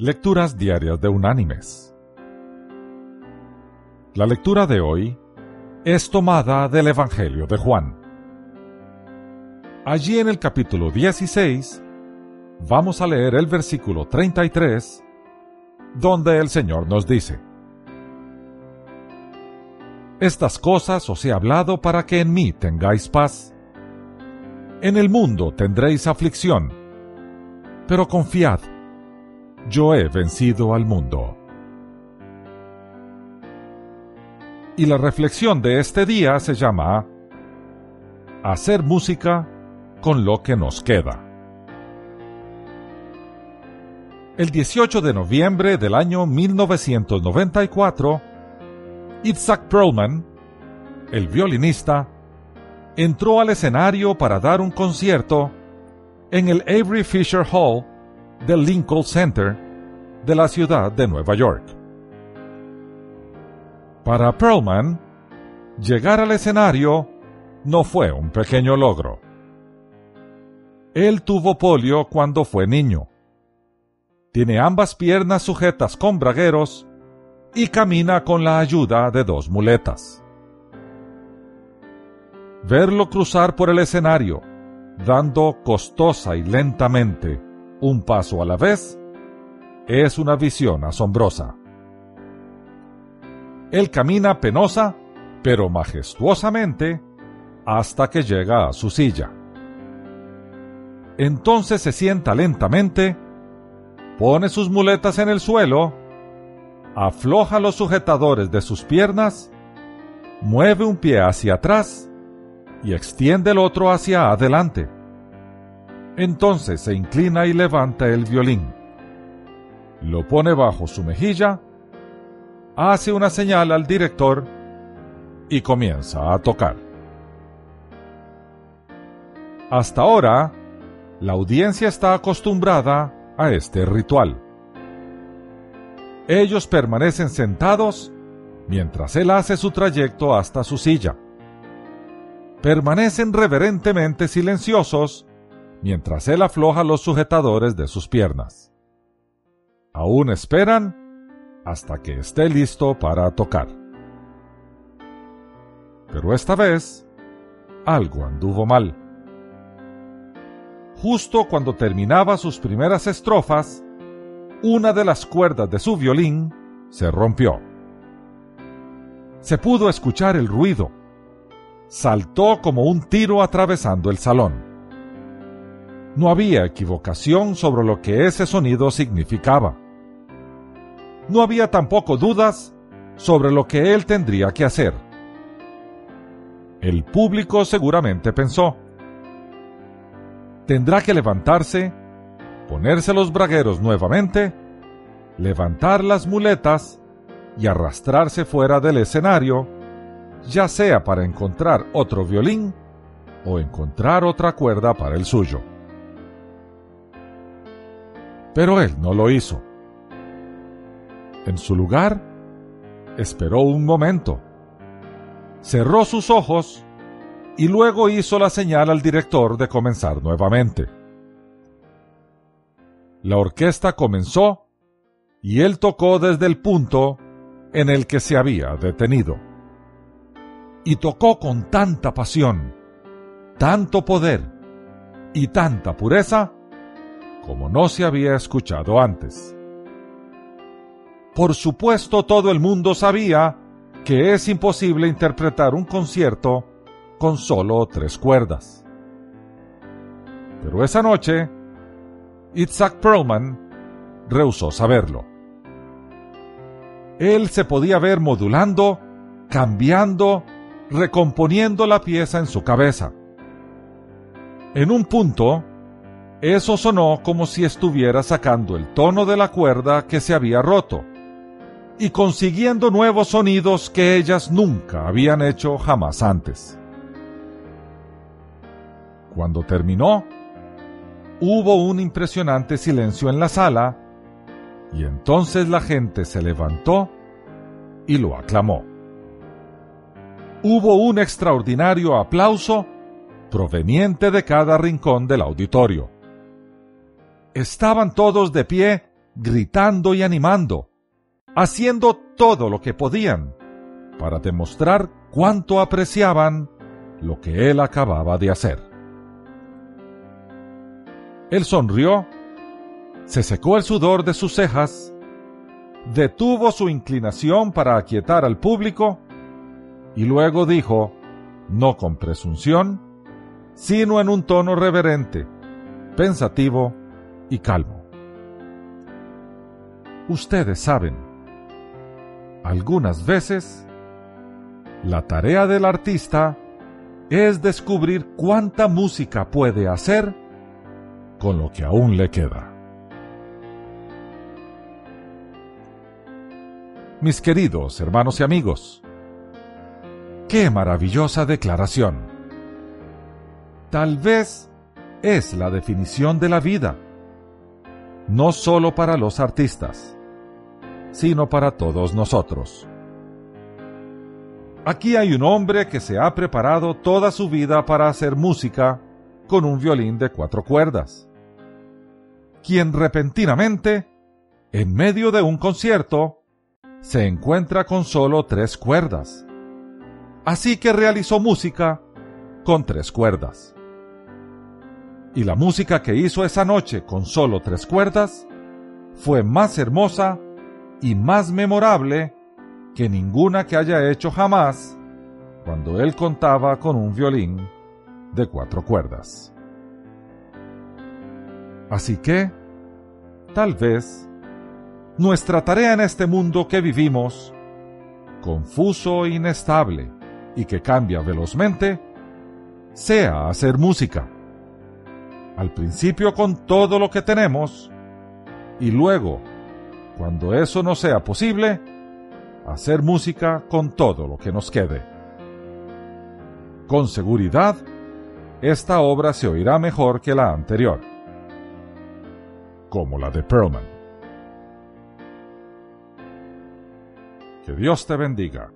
Lecturas Diarias de Unánimes. La lectura de hoy es tomada del Evangelio de Juan. Allí en el capítulo 16 vamos a leer el versículo 33, donde el Señor nos dice, Estas cosas os he hablado para que en mí tengáis paz. En el mundo tendréis aflicción, pero confiad, yo he vencido al mundo. Y la reflexión de este día se llama Hacer música con lo que nos queda. El 18 de noviembre del año 1994, Itzhak Perlman, el violinista, entró al escenario para dar un concierto en el Avery Fisher Hall del Lincoln Center de la ciudad de Nueva York. Para Perlman, llegar al escenario no fue un pequeño logro. Él tuvo polio cuando fue niño. Tiene ambas piernas sujetas con bragueros y camina con la ayuda de dos muletas. Verlo cruzar por el escenario, dando costosa y lentamente un paso a la vez, es una visión asombrosa. Él camina penosa, pero majestuosamente, hasta que llega a su silla. Entonces se sienta lentamente, pone sus muletas en el suelo, afloja los sujetadores de sus piernas, mueve un pie hacia atrás, y extiende el otro hacia adelante. Entonces se inclina y levanta el violín. Lo pone bajo su mejilla, hace una señal al director y comienza a tocar. Hasta ahora, la audiencia está acostumbrada a este ritual. Ellos permanecen sentados mientras él hace su trayecto hasta su silla permanecen reverentemente silenciosos mientras él afloja los sujetadores de sus piernas. Aún esperan hasta que esté listo para tocar. Pero esta vez, algo anduvo mal. Justo cuando terminaba sus primeras estrofas, una de las cuerdas de su violín se rompió. Se pudo escuchar el ruido saltó como un tiro atravesando el salón. No había equivocación sobre lo que ese sonido significaba. No había tampoco dudas sobre lo que él tendría que hacer. El público seguramente pensó, tendrá que levantarse, ponerse los bragueros nuevamente, levantar las muletas y arrastrarse fuera del escenario ya sea para encontrar otro violín o encontrar otra cuerda para el suyo. Pero él no lo hizo. En su lugar, esperó un momento, cerró sus ojos y luego hizo la señal al director de comenzar nuevamente. La orquesta comenzó y él tocó desde el punto en el que se había detenido y tocó con tanta pasión, tanto poder y tanta pureza como no se había escuchado antes. Por supuesto todo el mundo sabía que es imposible interpretar un concierto con solo tres cuerdas. Pero esa noche, Itzhak Perlman rehusó saberlo. Él se podía ver modulando, cambiando recomponiendo la pieza en su cabeza. En un punto, eso sonó como si estuviera sacando el tono de la cuerda que se había roto y consiguiendo nuevos sonidos que ellas nunca habían hecho jamás antes. Cuando terminó, hubo un impresionante silencio en la sala y entonces la gente se levantó y lo aclamó hubo un extraordinario aplauso proveniente de cada rincón del auditorio. Estaban todos de pie gritando y animando, haciendo todo lo que podían para demostrar cuánto apreciaban lo que él acababa de hacer. Él sonrió, se secó el sudor de sus cejas, detuvo su inclinación para aquietar al público y luego dijo, no con presunción, sino en un tono reverente, pensativo y calmo. Ustedes saben, algunas veces la tarea del artista es descubrir cuánta música puede hacer con lo que aún le queda. Mis queridos hermanos y amigos, qué maravillosa declaración. Tal vez es la definición de la vida, no solo para los artistas, sino para todos nosotros. Aquí hay un hombre que se ha preparado toda su vida para hacer música con un violín de cuatro cuerdas, quien repentinamente, en medio de un concierto, se encuentra con solo tres cuerdas. Así que realizó música con tres cuerdas. Y la música que hizo esa noche con solo tres cuerdas fue más hermosa y más memorable que ninguna que haya hecho jamás cuando él contaba con un violín de cuatro cuerdas. Así que, tal vez, nuestra tarea en este mundo que vivimos, confuso e inestable y que cambia velozmente, sea hacer música. Al principio con todo lo que tenemos y luego, cuando eso no sea posible, hacer música con todo lo que nos quede. Con seguridad, esta obra se oirá mejor que la anterior, como la de Perlman. Que Dios te bendiga.